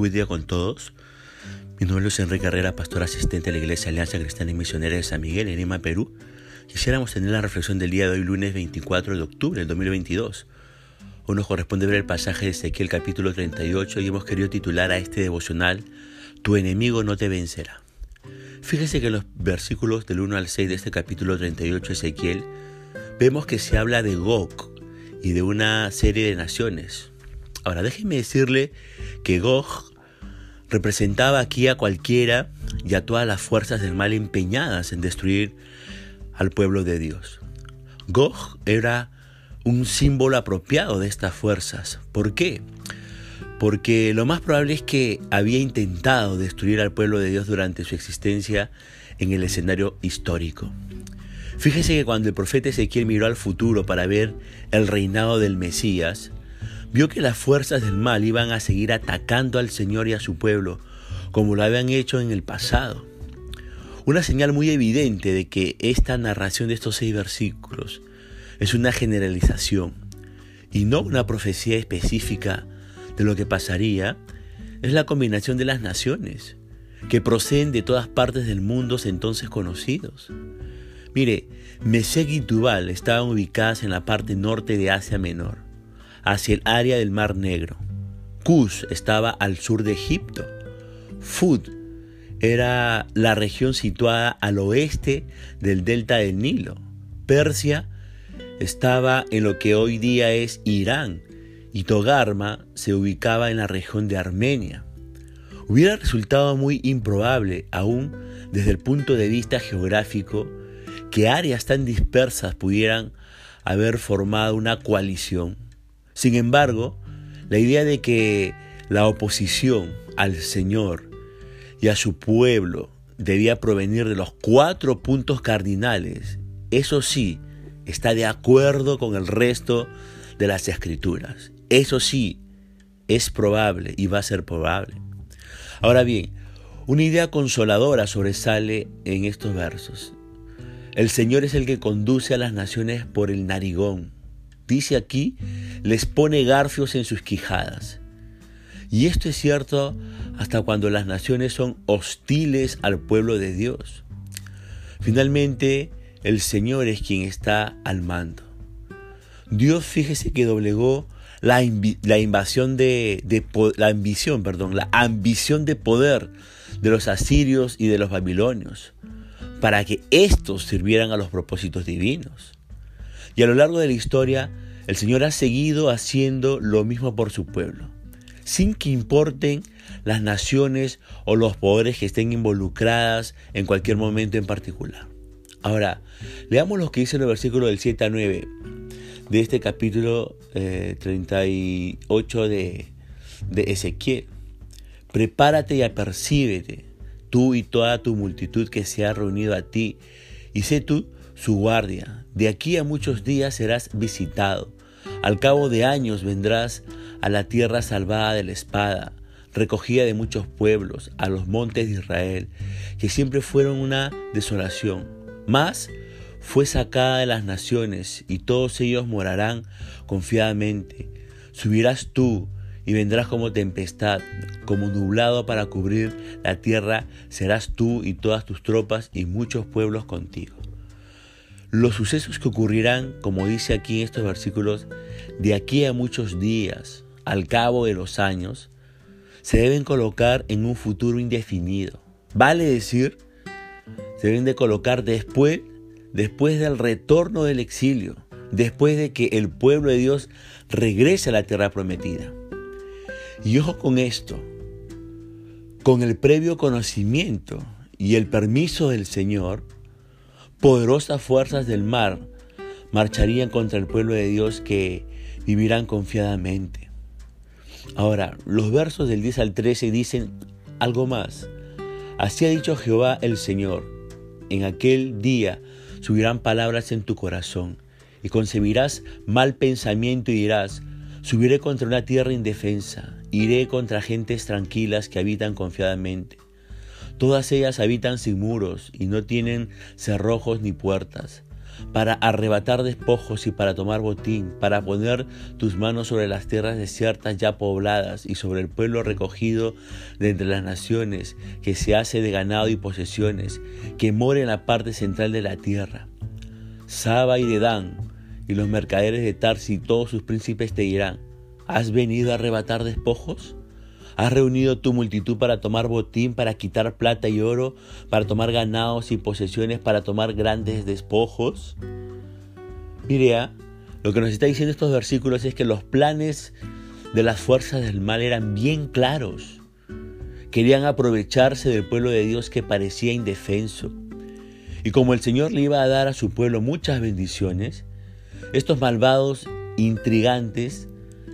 buen día con todos. Mi nombre es Enrique Carrera, pastor asistente de la Iglesia Alianza Cristiana y Misionera de San Miguel, en Lima, Perú. Quisiéramos tener la reflexión del día de hoy, lunes 24 de octubre del 2022. Hoy nos corresponde ver el pasaje de Ezequiel capítulo 38 y hemos querido titular a este devocional, Tu enemigo no te vencerá. Fíjese que en los versículos del 1 al 6 de este capítulo 38 de Ezequiel, vemos que se habla de Gog y de una serie de naciones. Ahora, déjenme decirle que Gog representaba aquí a cualquiera y a todas las fuerzas del mal empeñadas en destruir al pueblo de Dios. Gog era un símbolo apropiado de estas fuerzas. ¿Por qué? Porque lo más probable es que había intentado destruir al pueblo de Dios durante su existencia en el escenario histórico. Fíjese que cuando el profeta Ezequiel miró al futuro para ver el reinado del Mesías, vio que las fuerzas del mal iban a seguir atacando al Señor y a su pueblo, como lo habían hecho en el pasado. Una señal muy evidente de que esta narración de estos seis versículos es una generalización y no una profecía específica de lo que pasaría, es la combinación de las naciones, que proceden de todas partes del mundo entonces conocidos. Mire, Mesec y Tubal estaban ubicadas en la parte norte de Asia Menor hacia el área del Mar Negro. Cus estaba al sur de Egipto. Fud era la región situada al oeste del delta del Nilo. Persia estaba en lo que hoy día es Irán y Togarma se ubicaba en la región de Armenia. Hubiera resultado muy improbable, aún desde el punto de vista geográfico, que áreas tan dispersas pudieran haber formado una coalición sin embargo, la idea de que la oposición al Señor y a su pueblo debía provenir de los cuatro puntos cardinales, eso sí, está de acuerdo con el resto de las escrituras. Eso sí, es probable y va a ser probable. Ahora bien, una idea consoladora sobresale en estos versos. El Señor es el que conduce a las naciones por el narigón dice aquí, les pone garfios en sus quijadas. Y esto es cierto hasta cuando las naciones son hostiles al pueblo de Dios. Finalmente, el Señor es quien está al mando. Dios fíjese que doblegó la, invasión de, la ambición, perdón, la ambición de poder de los asirios y de los babilonios, para que éstos sirvieran a los propósitos divinos. Y a lo largo de la historia, el Señor ha seguido haciendo lo mismo por su pueblo, sin que importen las naciones o los poderes que estén involucradas en cualquier momento en particular. Ahora, leamos lo que dice en el versículo del 7 a 9 de este capítulo 38 eh, de, de Ezequiel. Prepárate y apercíbete, tú y toda tu multitud que se ha reunido a ti, y sé tú su guardia. De aquí a muchos días serás visitado. Al cabo de años vendrás a la tierra salvada de la espada, recogida de muchos pueblos, a los montes de Israel, que siempre fueron una desolación. Mas fue sacada de las naciones, y todos ellos morarán confiadamente. Subirás tú y vendrás como tempestad, como nublado para cubrir la tierra, serás tú y todas tus tropas y muchos pueblos contigo. Los sucesos que ocurrirán, como dice aquí en estos versículos, de aquí a muchos días, al cabo de los años, se deben colocar en un futuro indefinido. Vale decir, se deben de colocar después, después del retorno del exilio, después de que el pueblo de Dios regrese a la tierra prometida. Y ojo con esto, con el previo conocimiento y el permiso del Señor, poderosas fuerzas del mar marcharían contra el pueblo de Dios que vivirán confiadamente. Ahora, los versos del 10 al 13 dicen algo más. Así ha dicho Jehová el Señor, en aquel día subirán palabras en tu corazón y concebirás mal pensamiento y dirás, subiré contra una tierra indefensa, iré contra gentes tranquilas que habitan confiadamente. Todas ellas habitan sin muros y no tienen cerrojos ni puertas. para arrebatar despojos y para tomar botín, para poner tus manos sobre las tierras desiertas ya pobladas y sobre el pueblo recogido de entre las naciones, que se hace de ganado y posesiones, que mora en la parte central de la tierra. Saba y Dedán, y los mercaderes de Tarsi y todos sus príncipes te dirán, ¿has venido a arrebatar despojos? ¿Has reunido tu multitud para tomar botín, para quitar plata y oro, para tomar ganados y posesiones, para tomar grandes despojos? Mire, ¿ah? lo que nos está diciendo estos versículos es que los planes de las fuerzas del mal eran bien claros. Querían aprovecharse del pueblo de Dios que parecía indefenso. Y como el Señor le iba a dar a su pueblo muchas bendiciones, estos malvados intrigantes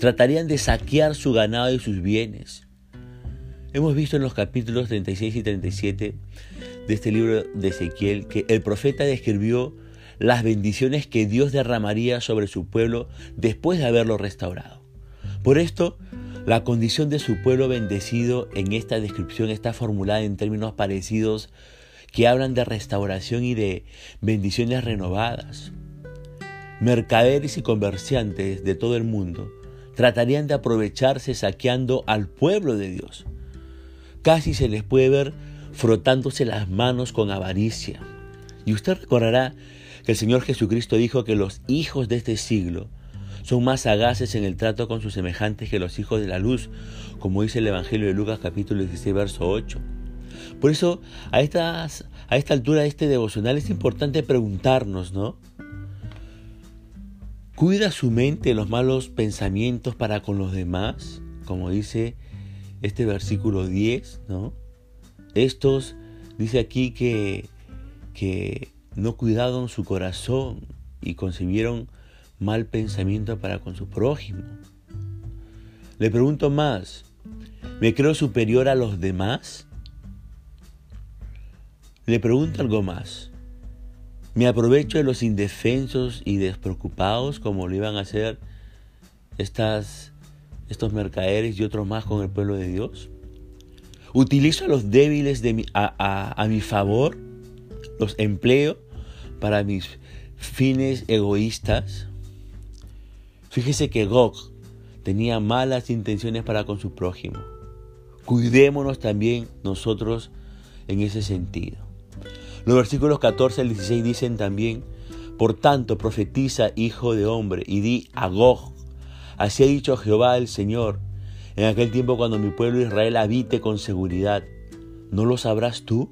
tratarían de saquear su ganado y sus bienes. Hemos visto en los capítulos 36 y 37 de este libro de Ezequiel que el profeta describió las bendiciones que Dios derramaría sobre su pueblo después de haberlo restaurado. Por esto, la condición de su pueblo bendecido en esta descripción está formulada en términos parecidos que hablan de restauración y de bendiciones renovadas. Mercaderes y comerciantes de todo el mundo tratarían de aprovecharse saqueando al pueblo de Dios. Casi se les puede ver frotándose las manos con avaricia. Y usted recordará que el Señor Jesucristo dijo que los hijos de este siglo son más sagaces en el trato con sus semejantes que los hijos de la luz, como dice el Evangelio de Lucas capítulo 16, verso 8. Por eso, a, a esta altura de este devocional es importante preguntarnos, ¿no? Cuida su mente los malos pensamientos para con los demás, como dice este versículo 10, ¿no? Estos, dice aquí que, que no cuidaron su corazón y concibieron mal pensamiento para con su prójimo. Le pregunto más, ¿me creo superior a los demás? Le pregunto algo más. Me aprovecho de los indefensos y despreocupados como lo iban a hacer estas, estos mercaderes y otros más con el pueblo de Dios. Utilizo a los débiles a, a mi favor, los empleo para mis fines egoístas. Fíjese que Gog tenía malas intenciones para con su prójimo. Cuidémonos también nosotros en ese sentido. Los versículos 14 al 16 dicen también, por tanto profetiza, hijo de hombre, y di a Gog, así ha dicho Jehová el Señor, en aquel tiempo cuando mi pueblo Israel habite con seguridad, ¿no lo sabrás tú?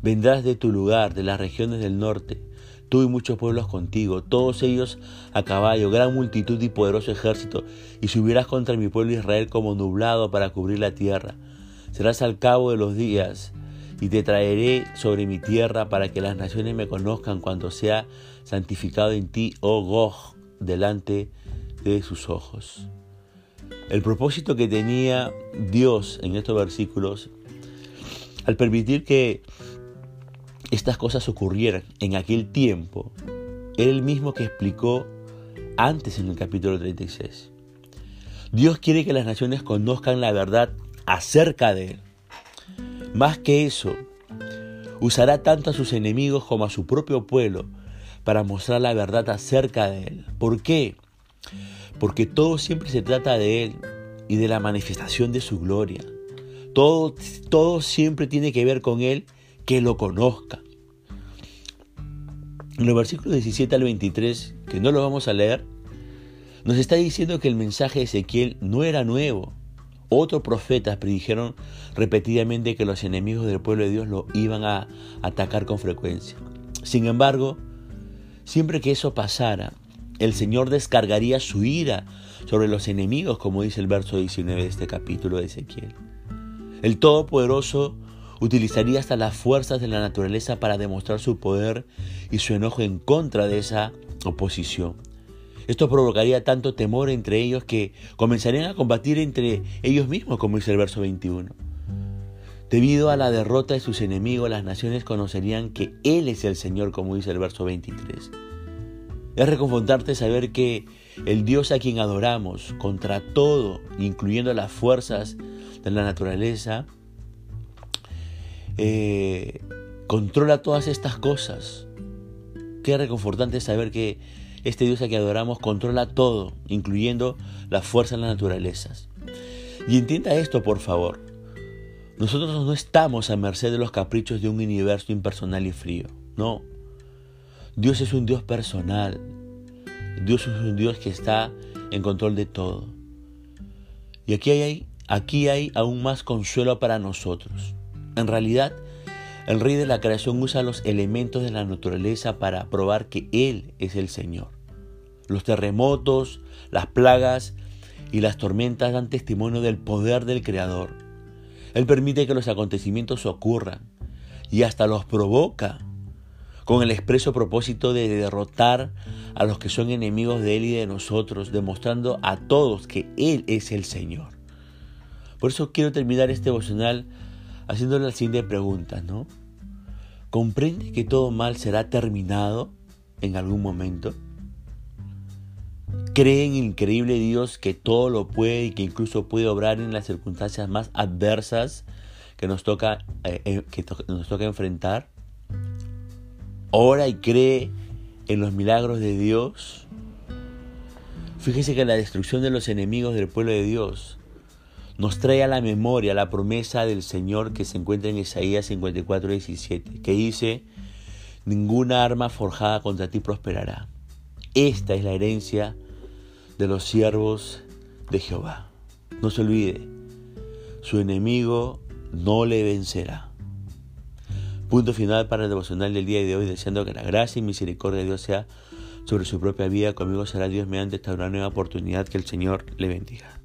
Vendrás de tu lugar, de las regiones del norte, tú y muchos pueblos contigo, todos ellos a caballo, gran multitud y poderoso ejército, y subirás contra mi pueblo Israel como nublado para cubrir la tierra. Serás al cabo de los días y te traeré sobre mi tierra para que las naciones me conozcan cuando sea santificado en ti, oh Gog, delante de sus ojos. El propósito que tenía Dios en estos versículos, al permitir que estas cosas ocurrieran en aquel tiempo, era el mismo que explicó antes en el capítulo 36. Dios quiere que las naciones conozcan la verdad acerca de Él. Más que eso, usará tanto a sus enemigos como a su propio pueblo para mostrar la verdad acerca de Él. ¿Por qué? Porque todo siempre se trata de Él y de la manifestación de su gloria. Todo, todo siempre tiene que ver con Él, que lo conozca. En los versículos 17 al 23, que no lo vamos a leer, nos está diciendo que el mensaje de Ezequiel no era nuevo, otros profetas predijeron repetidamente que los enemigos del pueblo de Dios lo iban a atacar con frecuencia. Sin embargo, siempre que eso pasara, el Señor descargaría su ira sobre los enemigos, como dice el verso 19 de este capítulo de Ezequiel. El Todopoderoso utilizaría hasta las fuerzas de la naturaleza para demostrar su poder y su enojo en contra de esa oposición. Esto provocaría tanto temor entre ellos que comenzarían a combatir entre ellos mismos, como dice el verso 21. Debido a la derrota de sus enemigos, las naciones conocerían que Él es el Señor, como dice el verso 23. Es reconfortarte saber que el Dios a quien adoramos, contra todo, incluyendo las fuerzas de la naturaleza, eh, controla todas estas cosas qué reconfortante saber que este Dios a que adoramos controla todo, incluyendo la fuerza de las naturalezas. Y entienda esto, por favor. Nosotros no estamos a merced de los caprichos de un universo impersonal y frío. No. Dios es un Dios personal. Dios es un Dios que está en control de todo. Y aquí hay, aquí hay aún más consuelo para nosotros. En realidad, el rey de la creación usa los elementos de la naturaleza para probar que Él es el Señor. Los terremotos, las plagas y las tormentas dan testimonio del poder del Creador. Él permite que los acontecimientos ocurran y hasta los provoca con el expreso propósito de derrotar a los que son enemigos de Él y de nosotros, demostrando a todos que Él es el Señor. Por eso quiero terminar este devocional haciéndole la siguiente pregunta, ¿no? ¿Comprende que todo mal será terminado en algún momento? ¿Cree en increíble Dios que todo lo puede y que incluso puede obrar en las circunstancias más adversas que nos toca, eh, eh, que nos toca enfrentar? Ora y cree en los milagros de Dios. Fíjese que la destrucción de los enemigos del pueblo de Dios nos trae a la memoria la promesa del Señor que se encuentra en Isaías 54, 17, que dice, ninguna arma forjada contra ti prosperará. Esta es la herencia de los siervos de Jehová. No se olvide, su enemigo no le vencerá. Punto final para el devocional del día de hoy, deseando que la gracia y misericordia de Dios sea sobre su propia vida. Conmigo será Dios mediante esta nueva oportunidad que el Señor le bendiga.